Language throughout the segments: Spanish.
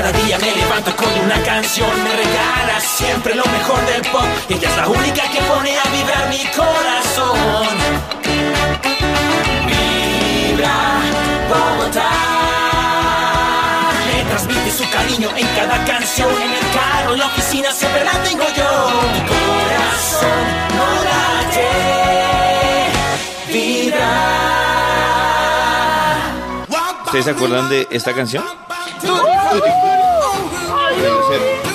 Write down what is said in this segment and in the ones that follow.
Cada día me levanto con una canción, me regala siempre lo mejor del pop. Ella es la única que pone a vibrar mi corazón. Vibra Bogotá. Me transmite su cariño en cada canción. En el carro, en la oficina, siempre la tengo yo. Mi corazón no late. Vibra. ¿Ustedes se acuerdan de esta canción? oh it. Do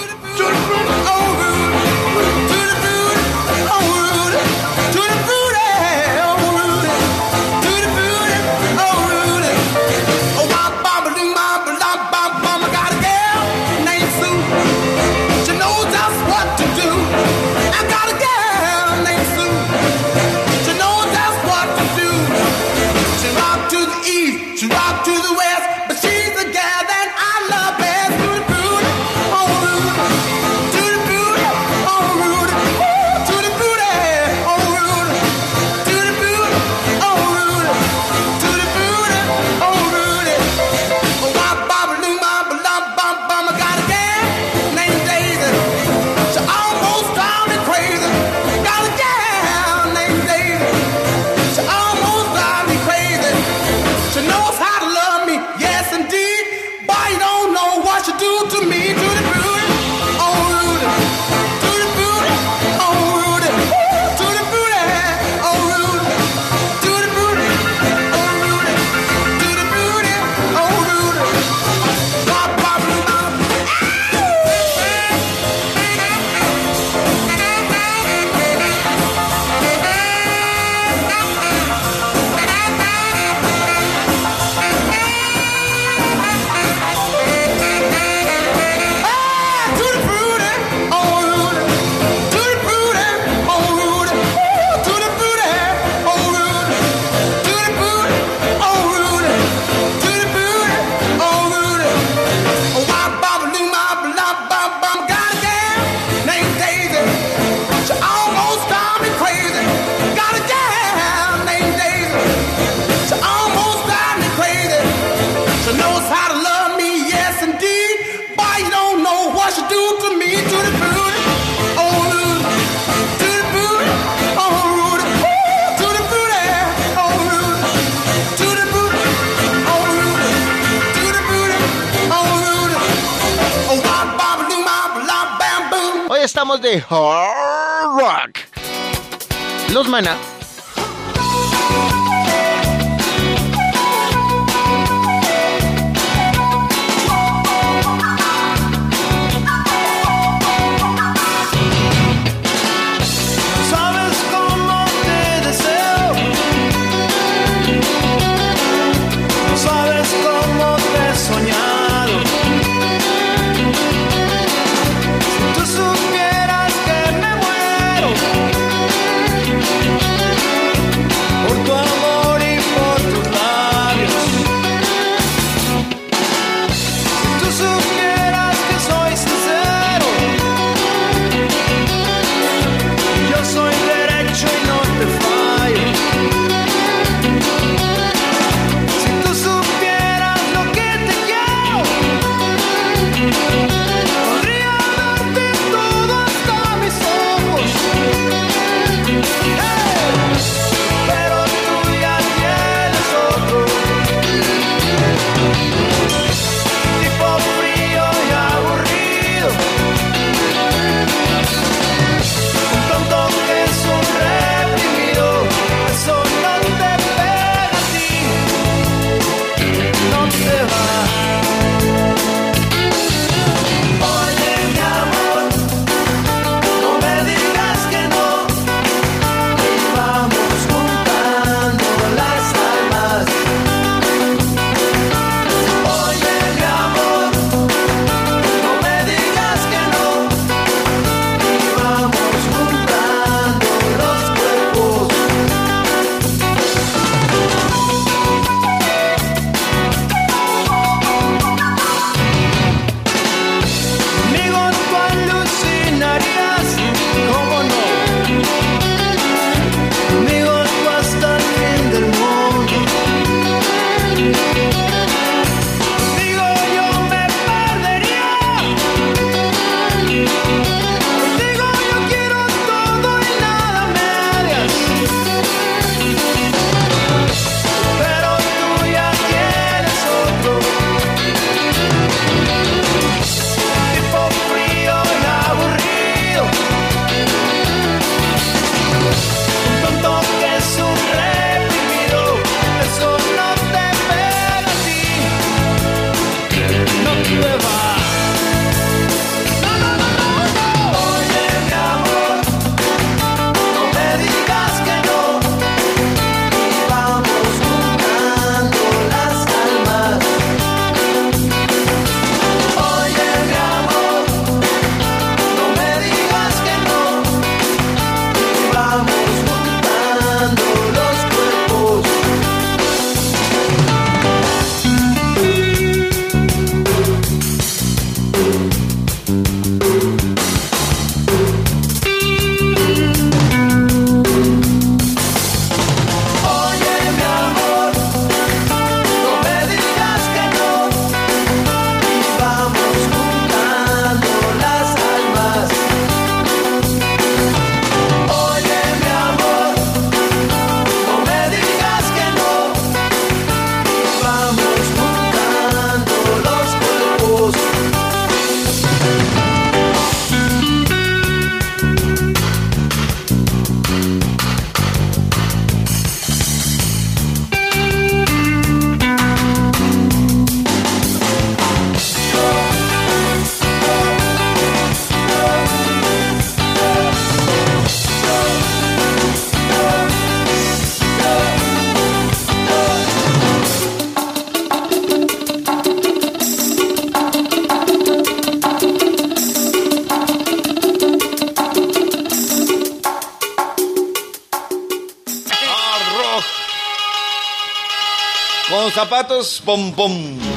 pom pom.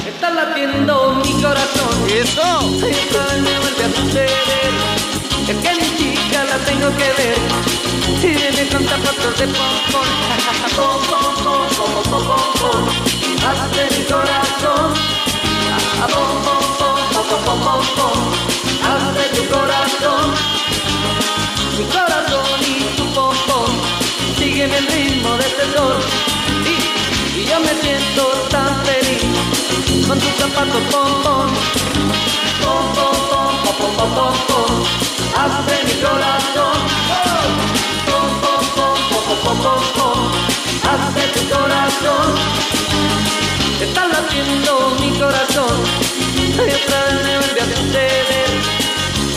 Está latiendo mi corazón. Eso. Esta me vuelve a suceder. Es que mi chica la tengo que ver. Si viene con zapatos de pom pom. Pom pom pom pom pom Hace mi corazón. Pom pom pom pom pom pom pom. Hace tu corazón. Mi corazón y tu pom pom. Sígueme el ritmo de este sol. Y, y yo me siento con tus zapatos. Pom, pom, pom, pom, pom, pom, pom, pom. Hace mi corazón. Pom, pom, pom, pom, pom, pom, pom, pom. Hace tu corazón. Está latiendo mi corazón. Y otra vez me vuelve a suceder.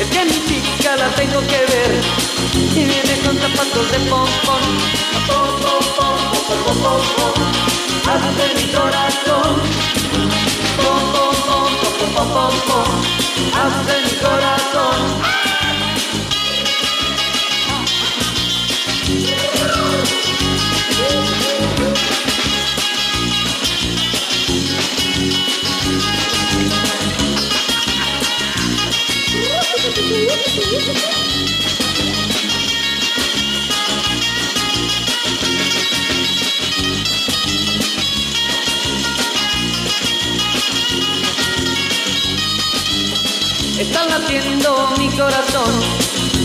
Es que mi chica la tengo que ver Y viene con zapatos de Pom, pom, pom, pom, pom, pom, pom Hace mi corazón Pom, pom, pom, pom, pom, haz de mi coração. Está latiendo mi corazón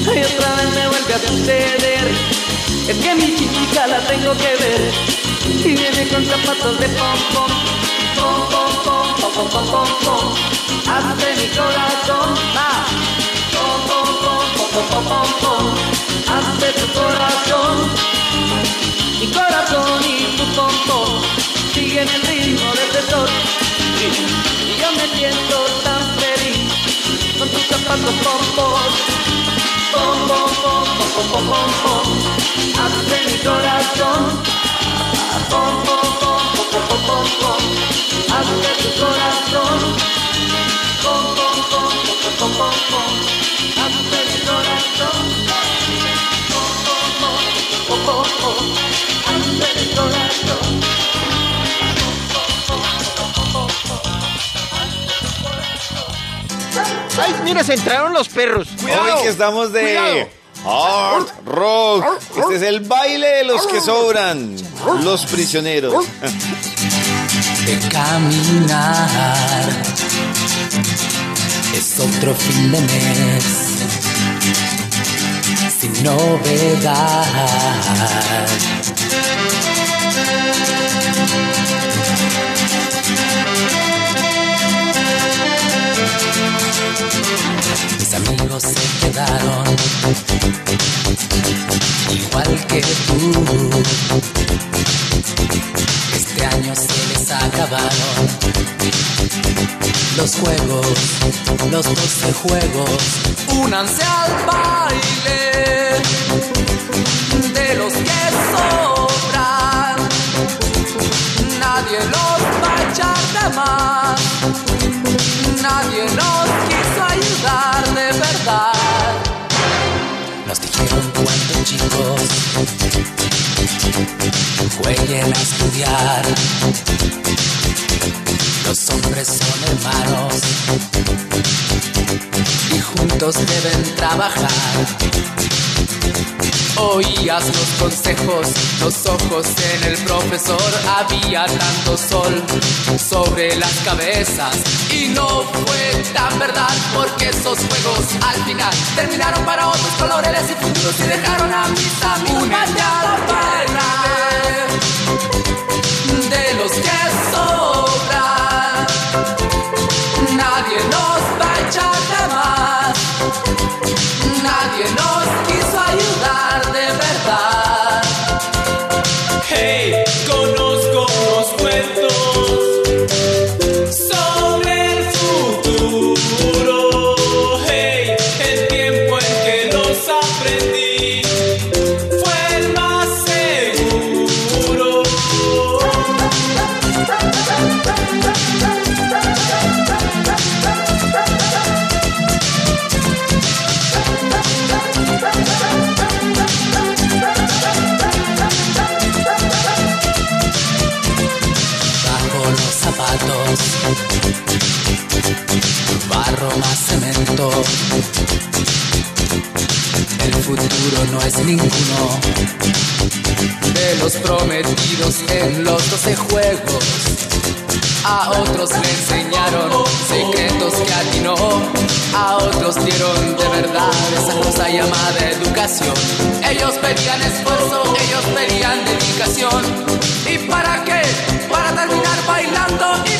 Y otra vez me vuelve a suceder Es que mi chica la tengo que ver Y viene con zapatos de pom pom Pom pom pom pom pom Hace mi corazón va Pom pom pom pom pom pom Hace tu corazón Mi corazón y tu pom pom Siguen el ritmo de este sol Y- yo me siento cantando bombón, bom, bom, bom, bom, bom, bom, hace mi corazón, bom, bom, bom, bom, bom, bom, hace tu corazón, bom, bom, bom, bom, bom, bom, bom. ¡Ay, mira, se entraron los perros! Hoy que estamos de Hard Rock. Este es el baile de los que sobran. Los prisioneros. de caminar. Es otro fin de mes sin novedad. Se quedaron igual que tú. Este año se les acabaron los juegos, los doce juegos. Únanse al baile de los cuando chicos jueguen a estudiar. Los hombres son hermanos y juntos deben trabajar. Oías los consejos, los ojos en el profesor. Había tanto sol sobre las cabezas y no fue tan verdad porque esos juegos al final terminaron para otros colores y futuros y dejaron a mis amigos mañana para de los que El futuro no es ninguno de los prometidos en los doce juegos. A otros le enseñaron secretos que a ti no. A otros dieron de verdad esa cosa llamada educación. Ellos pedían esfuerzo, ellos pedían dedicación. ¿Y para qué? Para terminar bailando y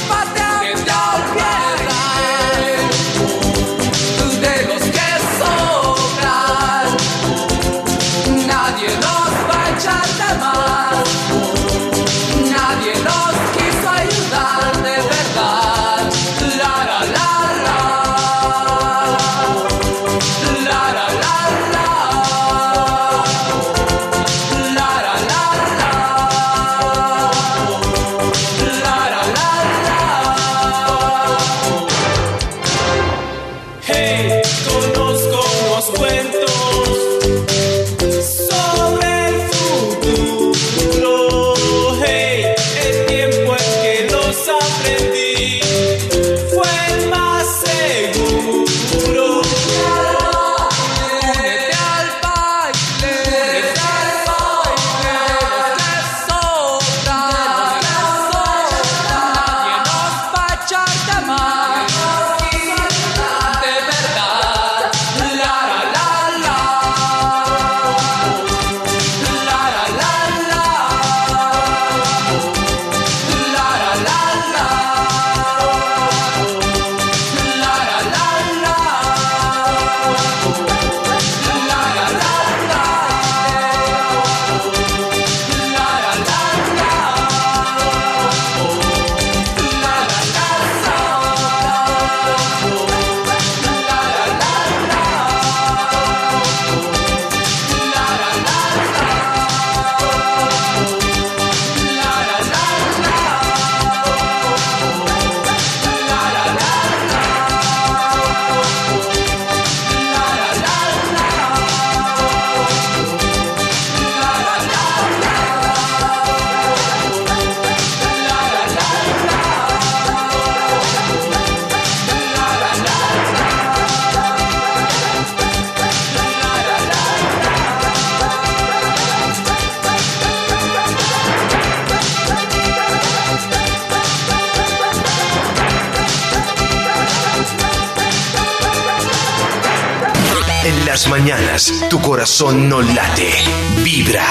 tu corazón no late, vibra.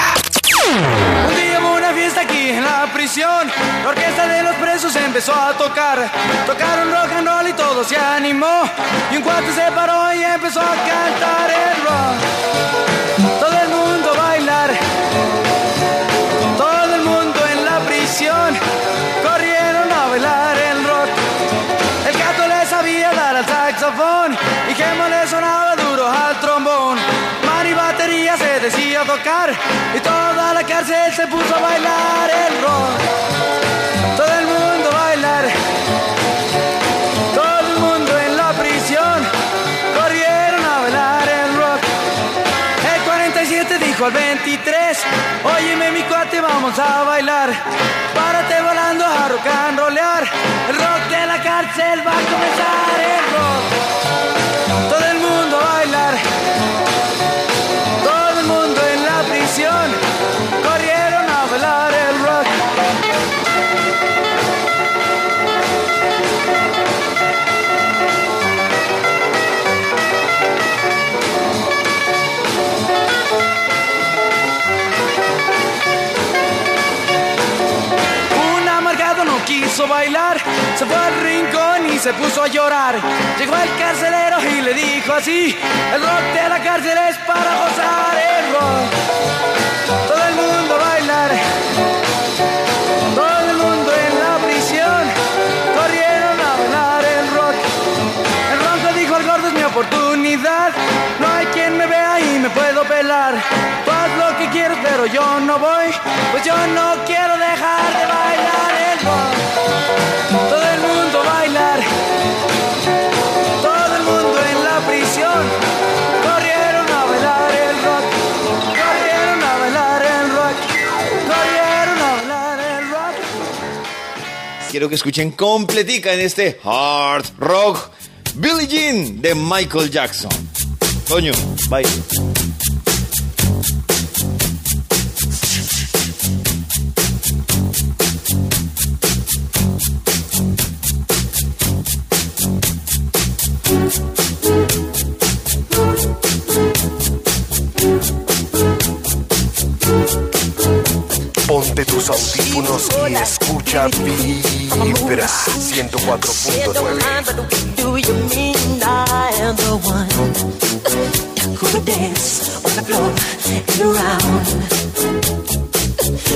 Un día hubo una fiesta aquí en la prisión. La orquesta de los presos empezó a tocar. Tocaron rock and roll y todo se animó. Y un cuate se paró y empezó a cantar el rock. Todo el mundo a bailar. Todo el mundo en la prisión. Corrieron a bailar el rock. El gato le sabía dar al saxofón. Y Gemo le sonaba al trombón. Man y batería se decía tocar. Y toda la cárcel se puso a bailar el rock. Todo el mundo bailar. Todo el mundo en la prisión. Corrieron a bailar el rock. El 47 dijo al 23, óyeme mi cuate, vamos a bailar. Párate volando a rock and rollear. El rock de la cárcel va a comenzar el rock. Quiso bailar, se fue al rincón y se puso a llorar. Llegó el carcelero y le dijo así, el rock de la cárcel es para gozar el rock. Todo el mundo a bailar, todo el mundo en la prisión, corrieron a bailar el rock. El ronco dijo al gordo es mi oportunidad, no hay quien me vea y me puedo pelar. Tú haz lo que quieras pero yo no voy, pues yo no quiero dejar de bailar todo el mundo bailar. Todo el mundo en la prisión. Corrieron a bailar el rock. Corrieron a bailar el rock. Corrieron a bailar el rock. Quiero que escuchen completica en este hard rock. Billie Jean de Michael Jackson. Toño Bye Ponte tus audífonos y escucha Vibra 104.9.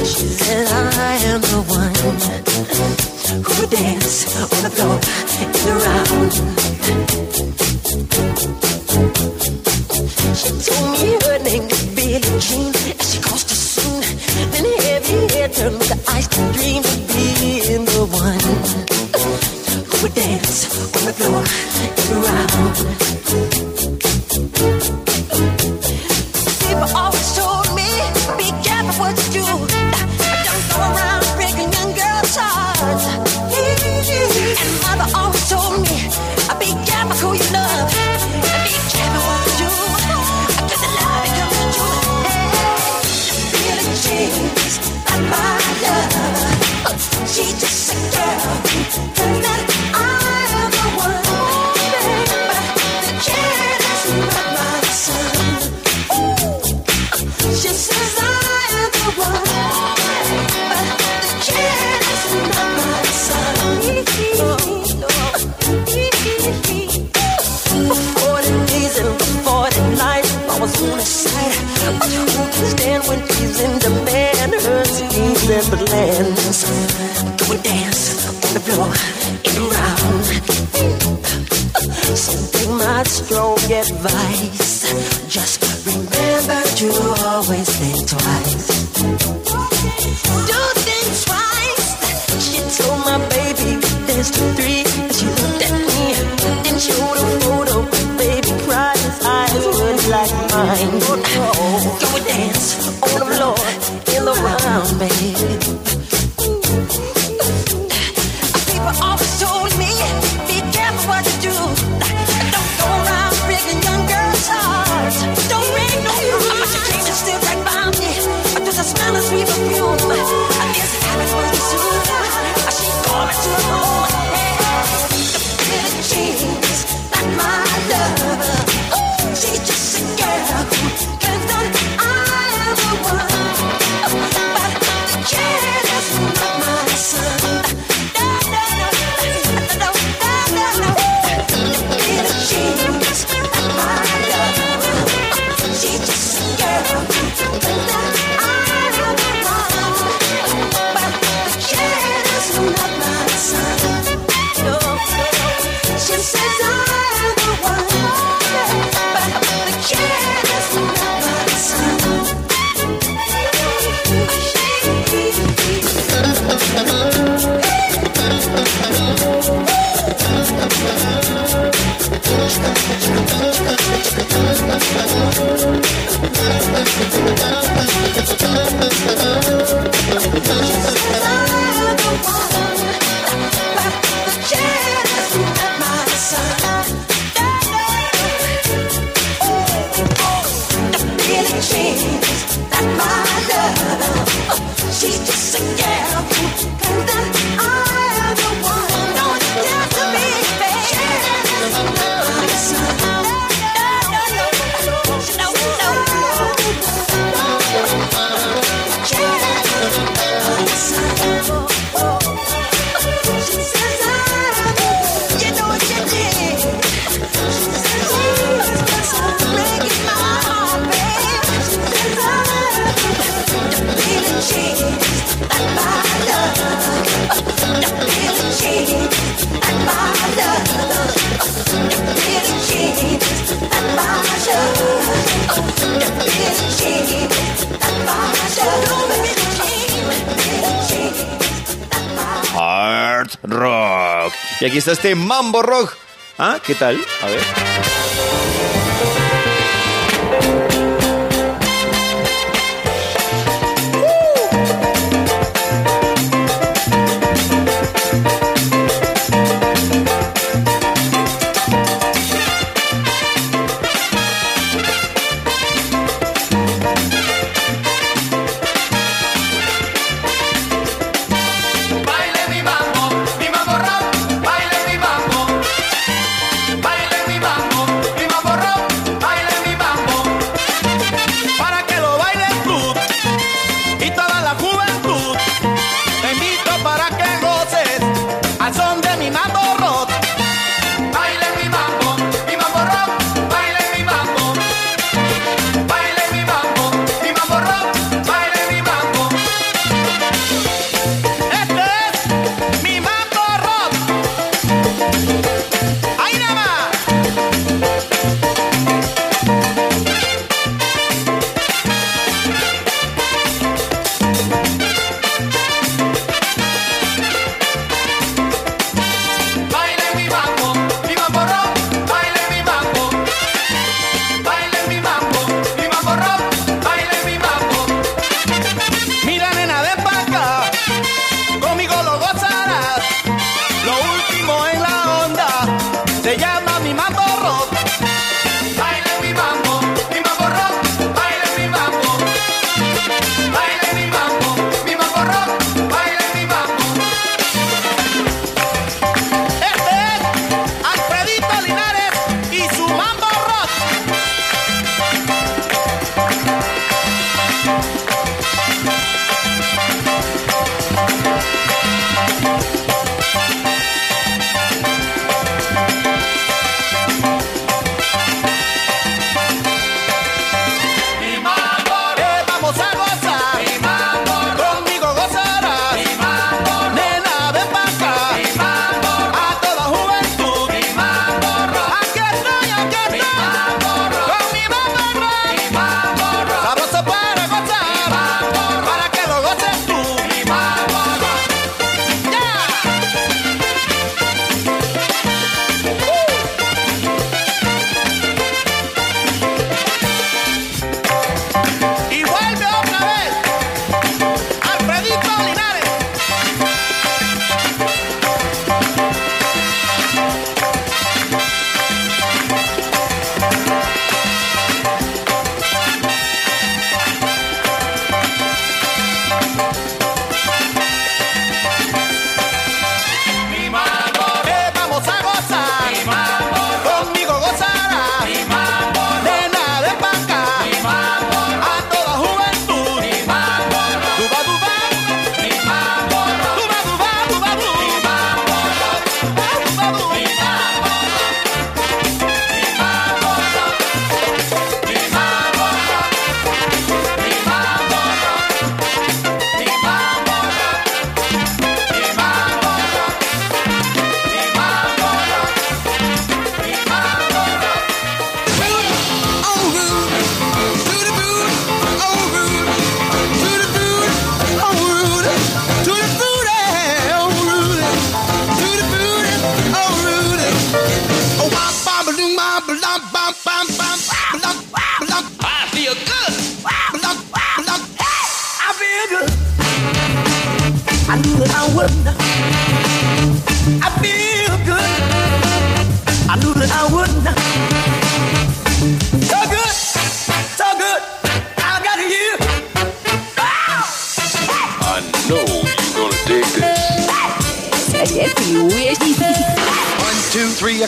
She said, I am the one who dance on the floor and around. She told me her name was Billie Jean and she crossed the scene. Then heavy hair turned the ice to dream of being the one who would dance on the floor Y aquí está este Mambo Rock. ¿Ah? ¿Qué tal? A ver.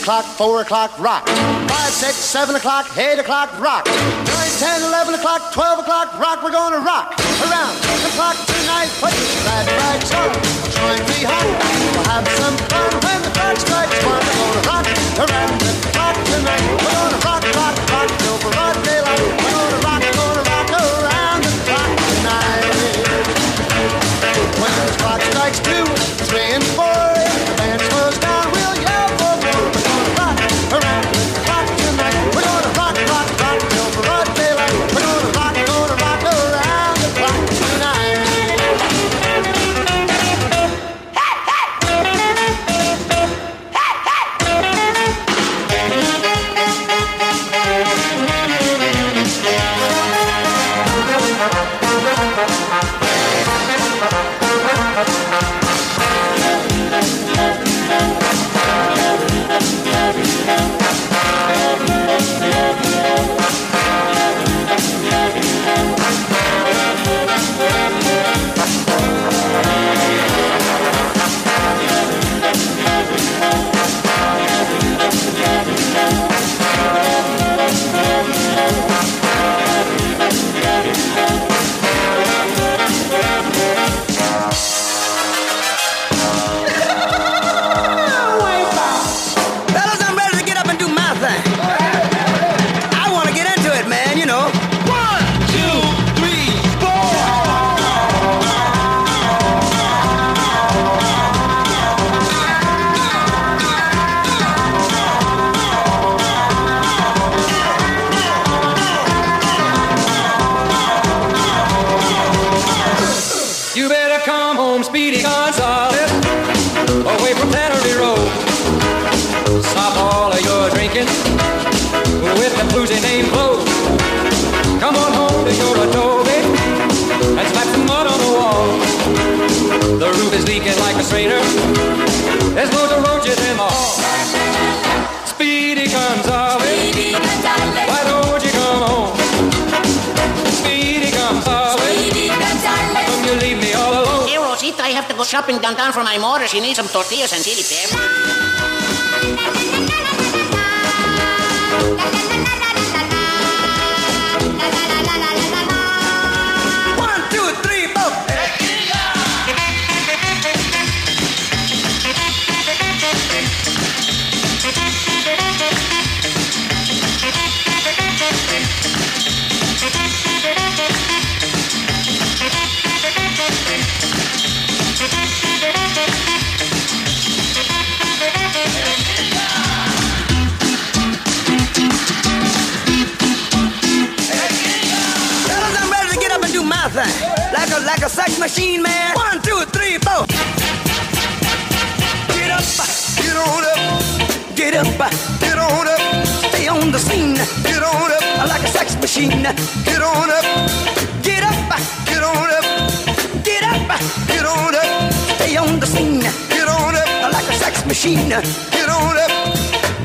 O'clock, four o'clock, rock. Five, six, seven o'clock, eight o'clock, rock. Nine, ten, eleven o'clock, twelve o'clock, rock. We're gonna rock around the clock tonight. Put your glad rags on. And be hot. We'll have some fun when the clock strikes one. We're gonna rock around the clock tonight. We're gonna rock, rock, rock till broad daylight. We're gonna rock, gonna rock around the clock tonight. When the clock strikes two, three, and four, Like a sex machine, man. One, two, three, four. Get up, get on up, get up, get on up. Stay on the scene. Get on up, like a sex machine. Get on up, get up, get on up, get up, get on up. Stay on the scene. Get on up, like a sex machine. Get on up,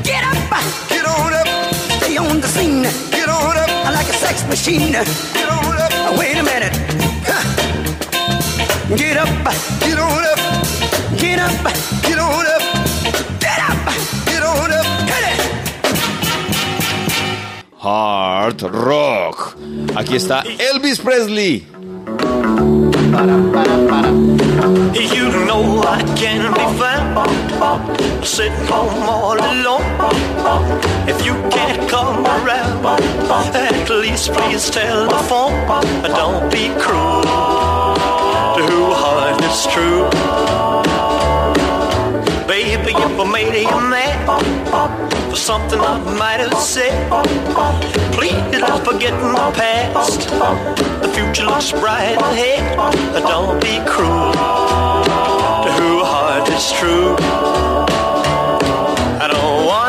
get up, get on up. Stay on the scene. Get on up, like a sex machine. Get on up. Wait a minute. Huh. Get up, get on up, get up, get on up, get up, get on up, hit it. Hard Rock. Aquí está Elvis Presley. You know I can be found sitting home all alone. If you can't come around, at least please tell the phone. Don't be cruel who heart is true. Baby, if I made you mad for something I might have said, please don't forget my past. The future looks bright ahead. Don't be cruel to who heart is true. I don't want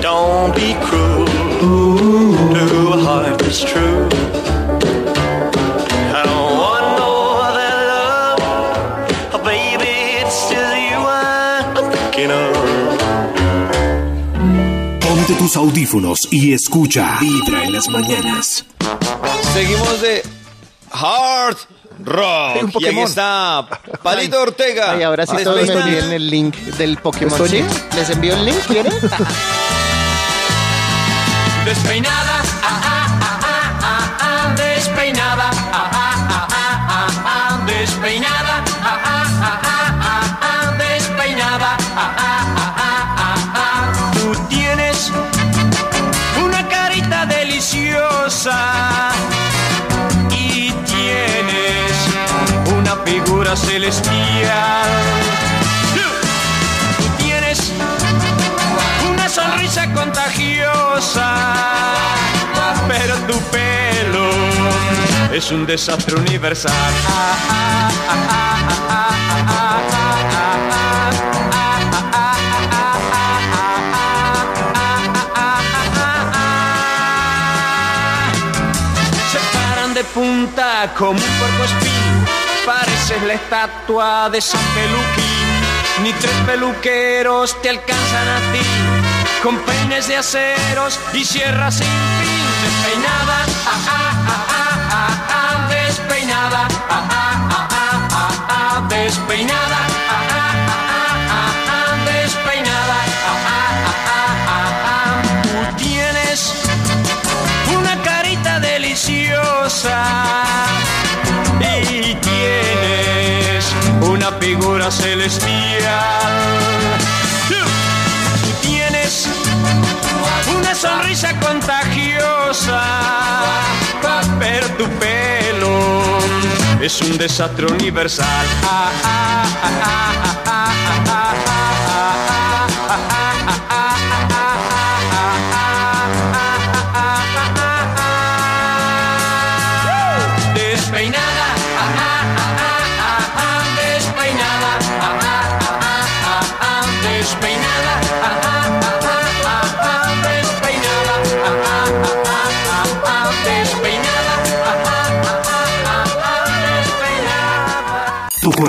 Don't be cruel to a heart that's true. I don't want no other love, oh baby, it's just you I'm thinking of. Ponte tus audífonos y escucha Vibra en las mañanas. Seguimos de Hard Rock. Y está Palito Ortega. Ay, ahora sí todos me envíen el link del Pokémon. ¿Les envío el link? ¿Quieren? despeinada, ah, ah, ah, despeinada, despeinada, despeinada, Tú tienes una carita deliciosa celestial. Tú tienes una sonrisa contagiosa, pero tu pelo es un desastre universal. punta como un porco espíritu pareces la estatua de San Peluquín. Ni tres peluqueros te alcanzan a ti, con peines de aceros y sierras sin fin. Despeinada, ah, ah, ah, ah, ah, ah, despeinada, ah, ah, ah, ah, ah, ah, despeinada, ah, ah, ah, ah, ah, ah, despeinada, ah, ah, ah, ah, ah, ah. Tienes una carita deliciosa tienes una figura celestial. Y tienes una sonrisa contagiosa, pero tu pelo es un desastre universal. Ah, ah, ah,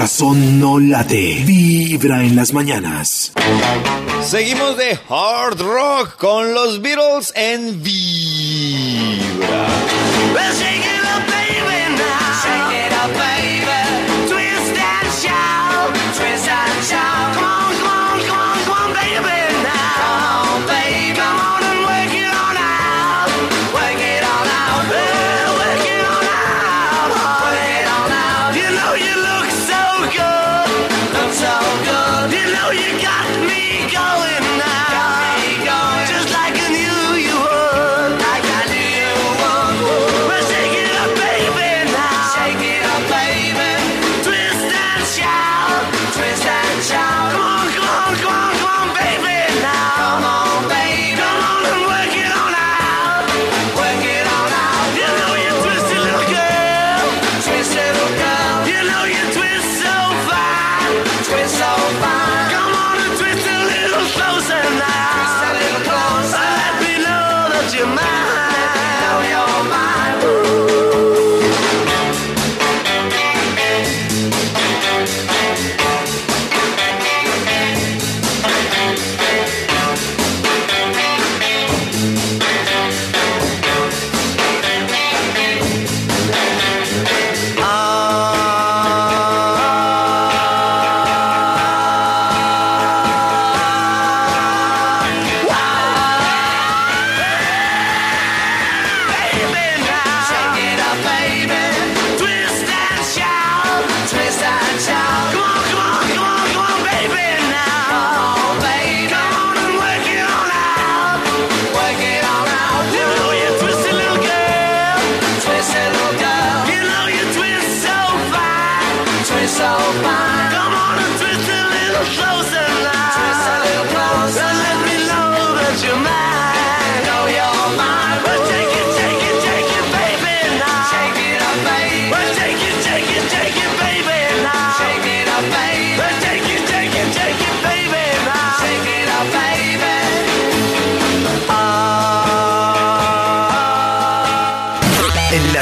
corazón no late. Vibra en las mañanas. Seguimos de Hard Rock con los Beatles en Vibra. Twist and shout. Twist and shout.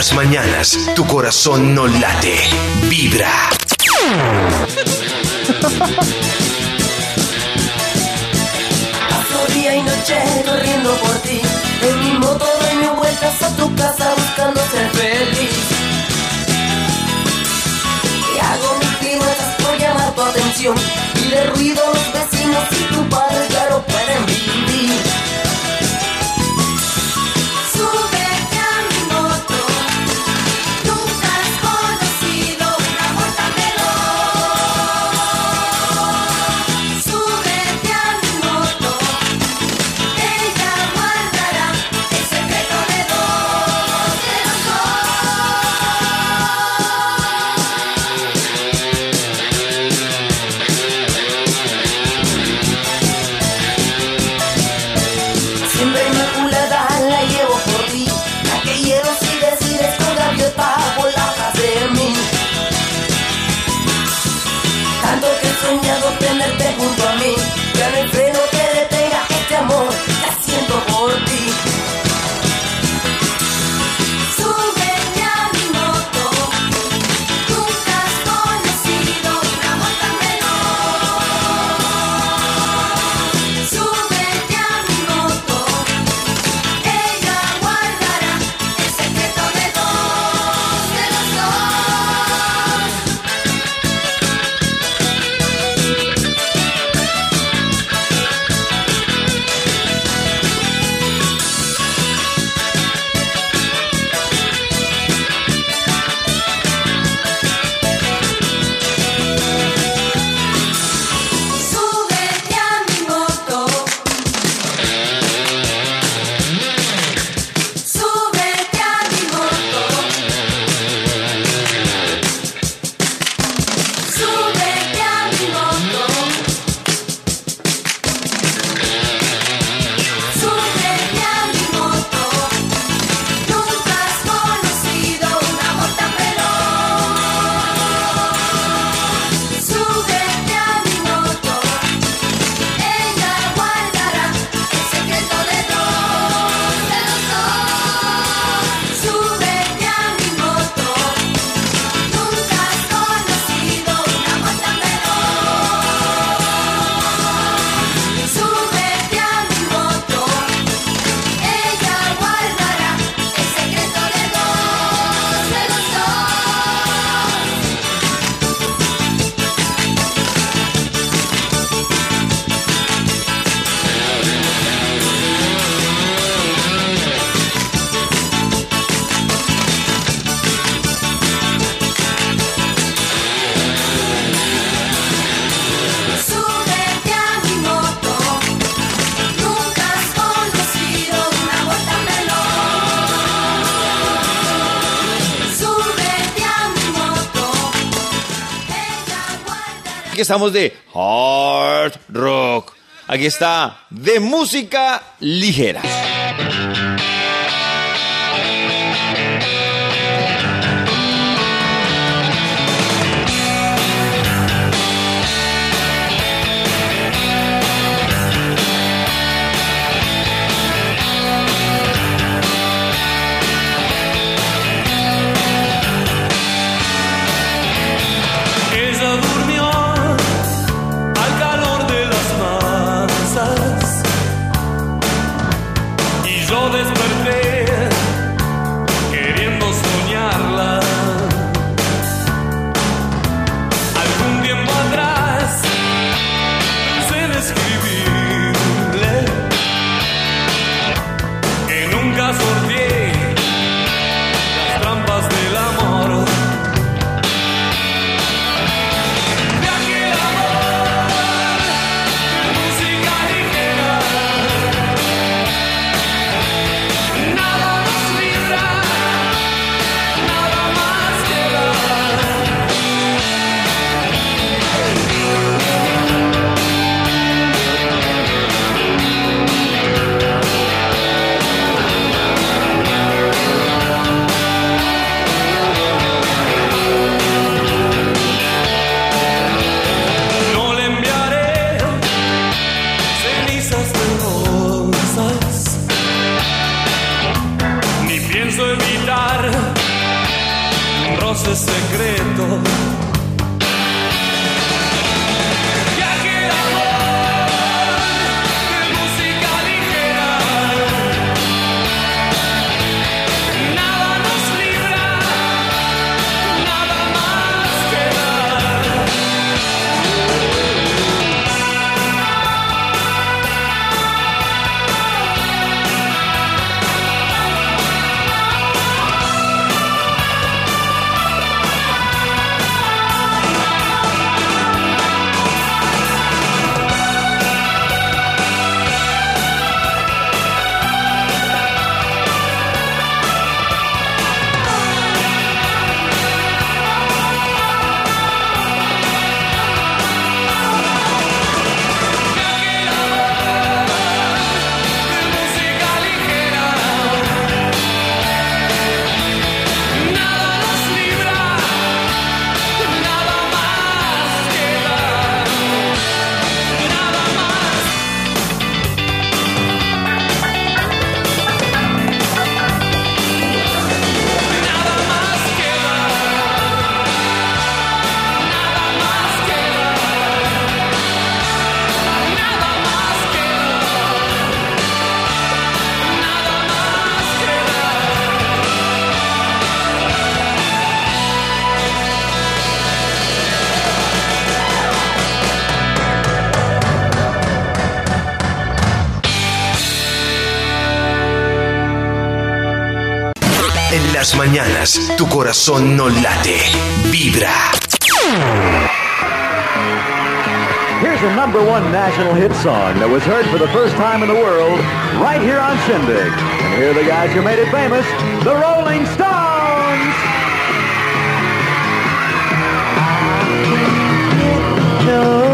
las mañanas tu corazón no late, vibra. Paso día y noche corriendo por ti, en mi moto doy vueltas a tu casa buscando ser feliz. Y hago mis piruetas por llamar tu atención y de ruido los vecinos y Aquí estamos de hard rock. Aquí está de música ligera. Conoce secretos. Las mañanas, tu corazón no late, vibra. Here's a number one national hit song that was heard for the first time in the world right here on Shindig. And here are the guys who made it famous, the Rolling Stones! satisfaction.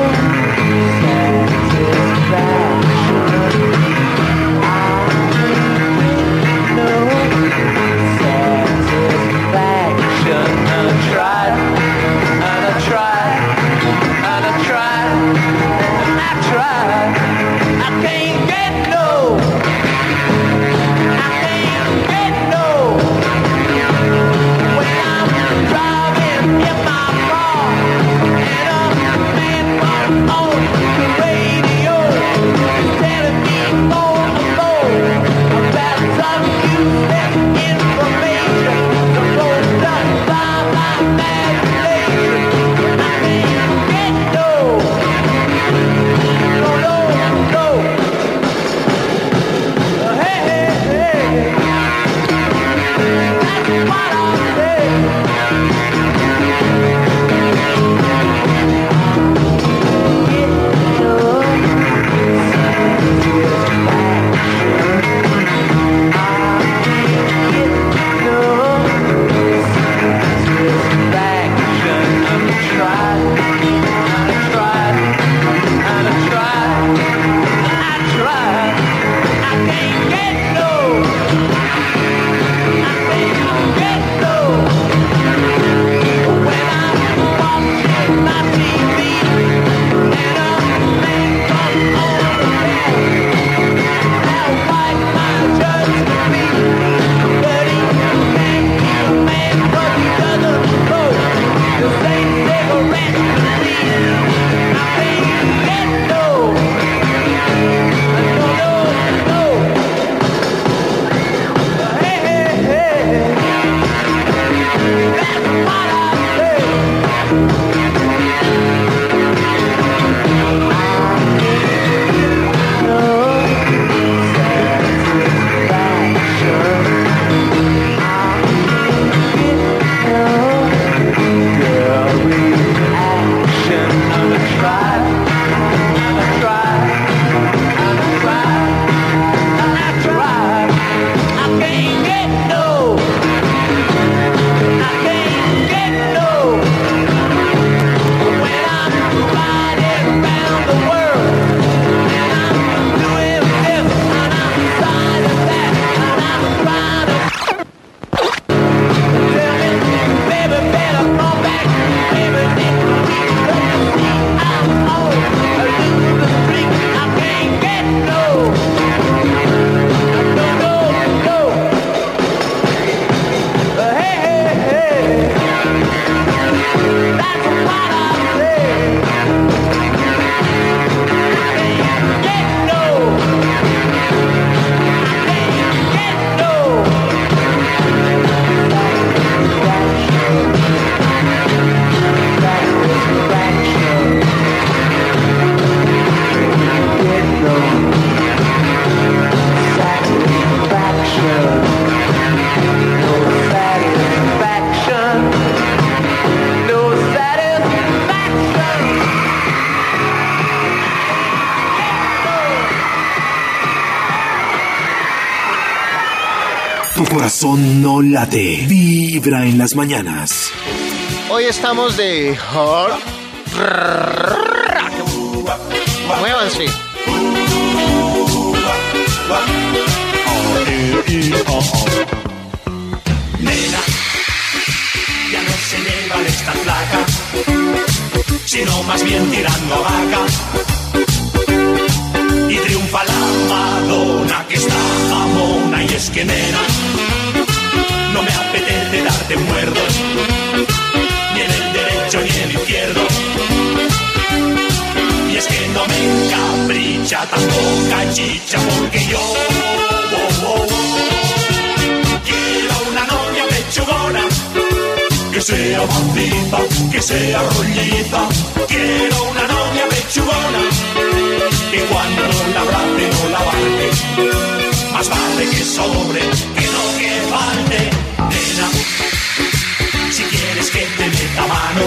Corazón no late. Vibra en las mañanas. Hoy estamos de hard rock. Muévanse. Nena, ya no se lleva de esta flaca, sino más bien tirando a vaca. Y triunfa la Madonna que está jamona y es que nena, no me apetece darte muerdos, ni en el derecho ni en el izquierdo. Y es que no me encapricha tampoco chicha porque yo oh, oh, oh, quiero una novia pechugona que sea bandita, que sea rolliza. Quiero una novia pechugona que cuando la abrace no la abarque. Más vale que sobre, que no que falte. Nena, si quieres que te meta mano,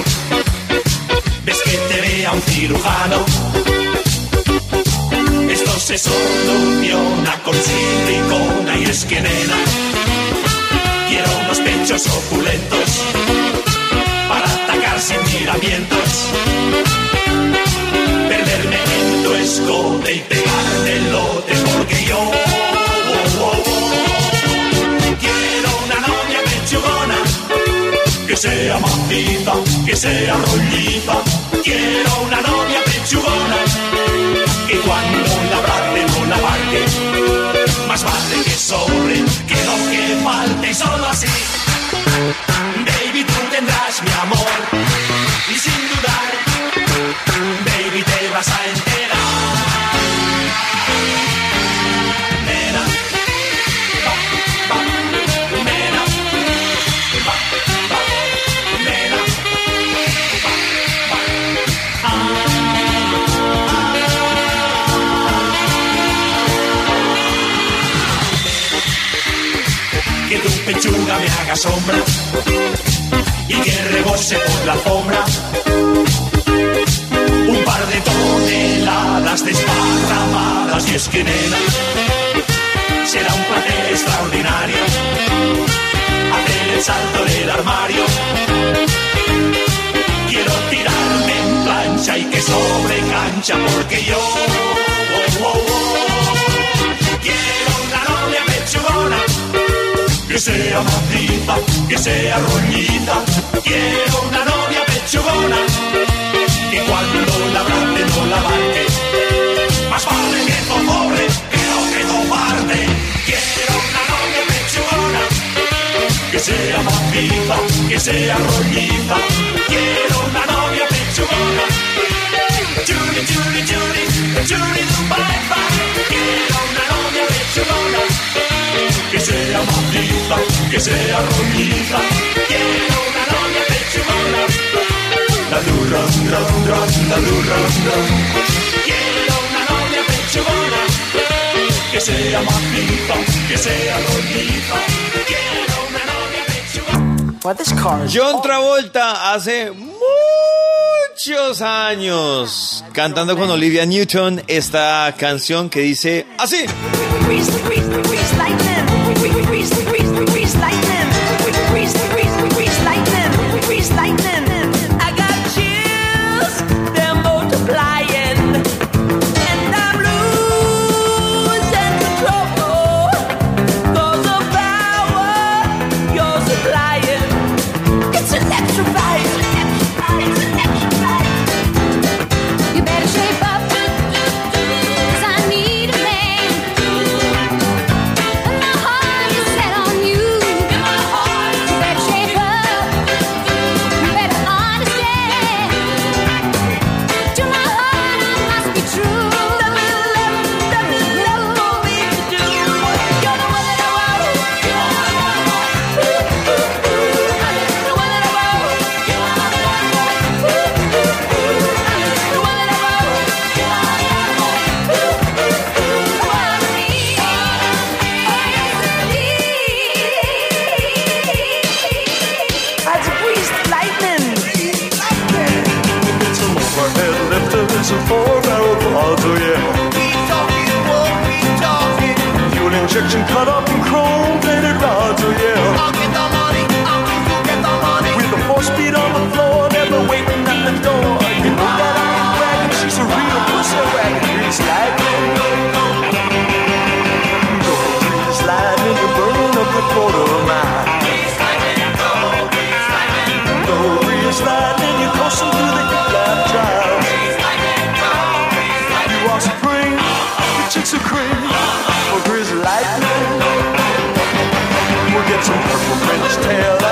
ves que te vea un cirujano. Esto se soluciona con silicona y es que nena, quiero unos pechos opulentos para atacar sin miramientos. Perderme en tu escote y pegarte el lote porque yo sea maciza, que sea rolliza. Quiero una novia pechugona que cuando la abrace no la abarque. Más vale que sobre, que no que falte solo así. Pechuga me haga sombra y que rebose por la alfombra. Un par de toneladas desparramadas y es que nena será un placer extraordinario hacer el salto del armario. Quiero tirarme en plancha y que sobre cancha porque yo oh, oh, oh, quiero una novia pechugona que sea maciza, que sea rollita. Quiero una novia pechugona, que cuando la abrace no la abarque. Más vale que pobre, que no que parte. Quiero una novia pechugona, que sea maciza, que sea rollita. Quiero una novia pechugona. Churi, churi, churi, churi. Quiero una novia pechugona que sea maciza, que sea rojiza. Quiero una novia pechugona. La du, ron, ron, ron, la du, ron, ron. Quiero una novia pechugona. Que sea maciza, que sea rojiza. Quiero una novia pechugona. John Travolta hace muchos años cantando con Olivia Newton esta canción que dice así. I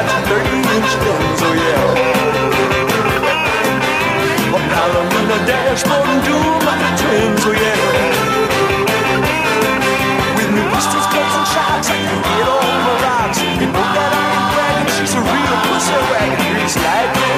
got 30-inch rims, oh yeah. A now I'm in a dashboard and two my twins, oh yeah. With new pistols, guns, and shots, I can get all the rocks. You know that I'm bragging, she's a real pussy wagon. It's like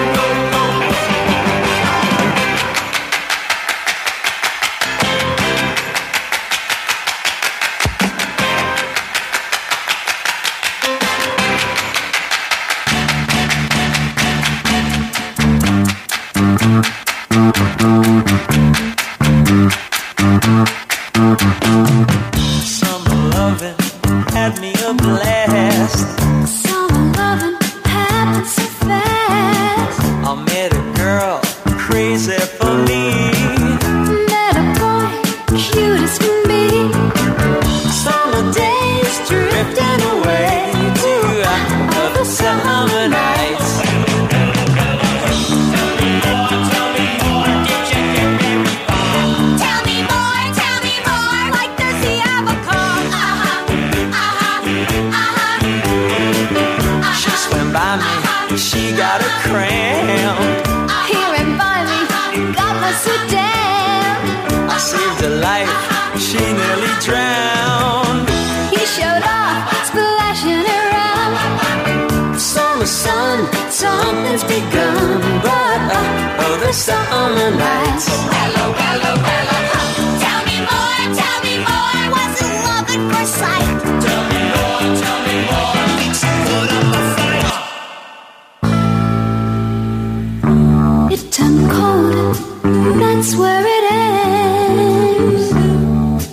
summer nights. Hello, hello, hello. Tell me more, tell me more. Was it love at first sight? Tell me more, tell me more. Put up a fight. It turned cold, that's where it ends.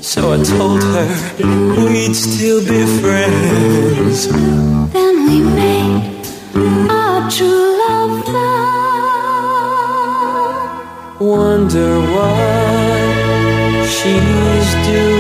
So I told her we'd still be friends. Then we made Wonder what she's doing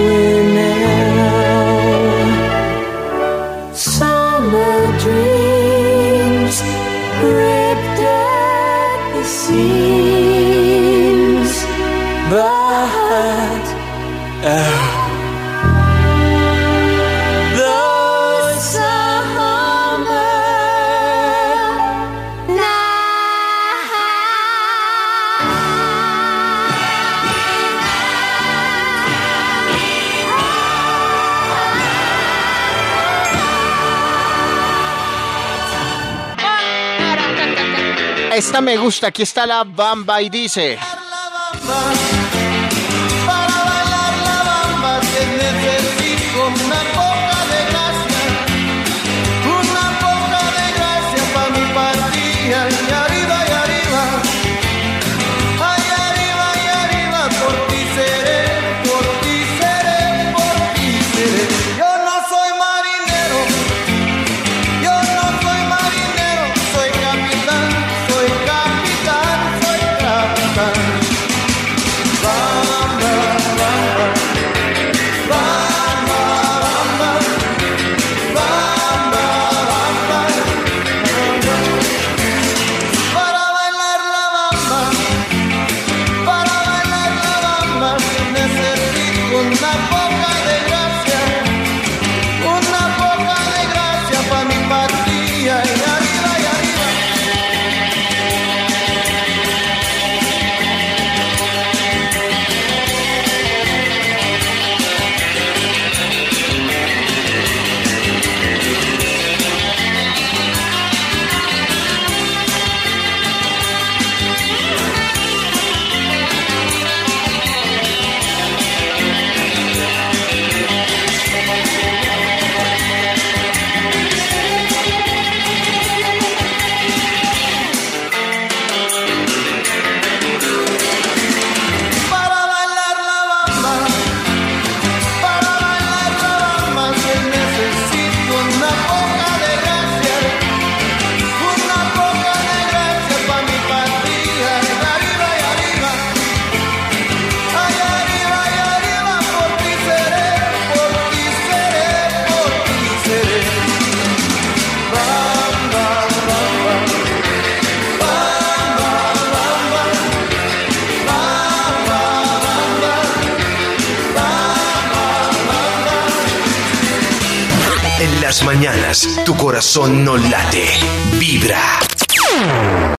Esta me gusta, aquí está la bamba y dice. Corazón no late, vibra.